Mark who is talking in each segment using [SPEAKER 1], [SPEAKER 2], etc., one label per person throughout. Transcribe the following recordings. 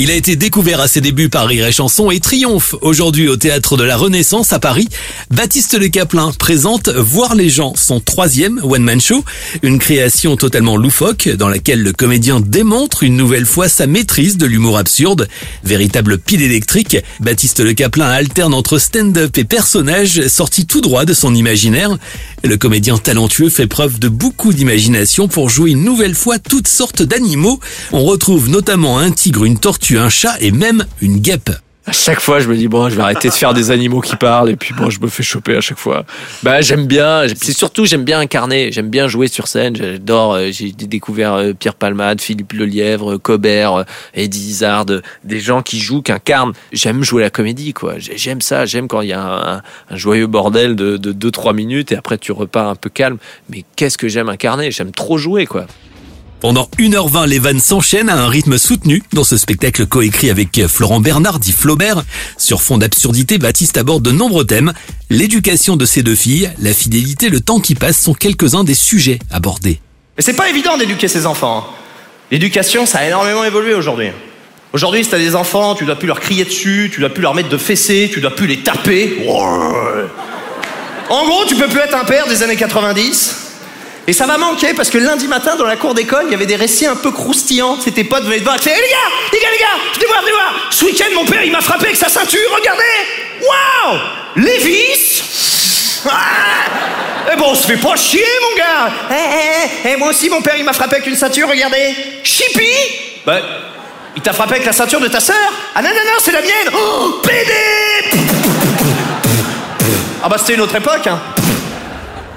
[SPEAKER 1] Il a été découvert à ses débuts par Rire Chanson et triomphe aujourd'hui au Théâtre de la Renaissance à Paris. Baptiste Le Caplin présente Voir les gens, son troisième one-man show, une création totalement loufoque dans laquelle le comédien démontre une nouvelle fois sa maîtrise de l'humour absurde. Véritable pile électrique, Baptiste Le Caplin alterne entre stand-up et personnages sortis tout droit de son imaginaire. Le comédien talentueux fait preuve de beaucoup d'imagination pour jouer une nouvelle fois toutes sortes d'animaux. On retrouve notamment un tigre, une tortue, un chat et même une guêpe.
[SPEAKER 2] À chaque fois, je me dis bon, je vais arrêter de faire des animaux qui parlent et puis bon, je me fais choper à chaque fois. Bah, j'aime bien. C'est surtout j'aime bien incarner. J'aime bien jouer sur scène. J'adore. euh, J'ai découvert euh, Pierre Palmade, Philippe Lelièvre, Cobert, euh, Eddie Izzard, des gens qui jouent, qui incarnent. J'aime jouer la comédie, quoi. J'ai- J'aime ça. J'aime quand il y a un, un joyeux bordel de 2-3 minutes et après tu repars un peu calme. Mais qu'est-ce que j'aime incarner? J'aime trop jouer, quoi.
[SPEAKER 1] Pendant 1h20, les vannes s'enchaînent à un rythme soutenu dans ce spectacle coécrit avec Florent Bernard, dit Flaubert. Sur fond d'absurdité, Baptiste aborde de nombreux thèmes. L'éducation de ses deux filles, la fidélité, le temps qui passe sont quelques-uns des sujets abordés.
[SPEAKER 3] Mais c'est pas évident d'éduquer ses enfants. hein. L'éducation, ça a énormément évolué aujourd'hui. Aujourd'hui, si t'as des enfants, tu dois plus leur crier dessus, tu dois plus leur mettre de fessées, tu dois plus les taper. En gros, tu peux plus être un père des années 90. Et ça va manquer parce que lundi matin, dans la cour d'école, il y avait des récits un peu croustillants. C'était pas venaient te voir. C'est, Eh, les gars, les gars, les gars, venez voir, venez voir. Ce week-end, mon père, il m'a frappé avec sa ceinture. Regardez. Waouh. Lévis. Ah. Eh bon, on se fait pas chier, mon gars. Eh, eh, eh, moi aussi, mon père, il m'a frappé avec une ceinture. Regardez. Chippy. Bah, il t'a frappé avec la ceinture de ta sœur Ah non, non, non, c'est la mienne. Oh, PD. Ah bah, c'était une autre époque, hein.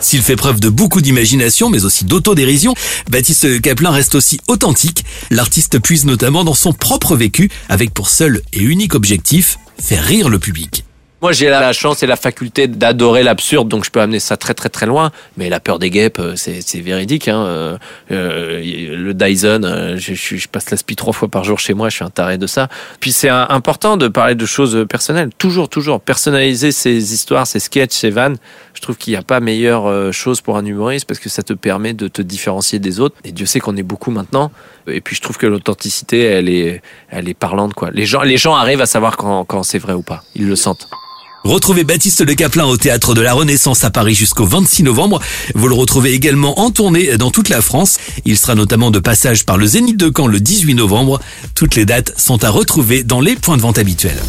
[SPEAKER 1] S'il fait preuve de beaucoup d'imagination, mais aussi d'autodérision, Baptiste Caplin reste aussi authentique. L'artiste puise notamment dans son propre vécu, avec pour seul et unique objectif, faire rire le public.
[SPEAKER 2] Moi, j'ai la chance et la faculté d'adorer l'absurde, donc je peux amener ça très très très loin. Mais la peur des guêpes, euh, c'est véridique. Hein. Euh, euh, le Dyson, je, passe l'aspi trois fois par jour chez moi, je suis un taré de ça. Puis c'est important de parler de choses personnelles. Toujours, toujours. Personnaliser ses histoires, ses sketchs, ses vannes. Je trouve qu'il n'y a pas meilleure euh, chose pour un humoriste parce que ça te permet de te différencier des autres. Et Dieu sait qu'on est beaucoup maintenant. Et puis je trouve que l'authenticité, elle est, elle est parlante. quoi. Les gens, les gens arrivent à savoir quand, quand c'est vrai ou pas. Ils le sentent.
[SPEAKER 1] Retrouvez Baptiste Le Caplin au Théâtre de la Renaissance à Paris jusqu'au 26 novembre. Vous le retrouvez également en tournée dans toute la France. Il sera notamment de passage par le Zénith de Caen le 18 novembre. Toutes les dates sont à retrouver dans les points de vente habituels.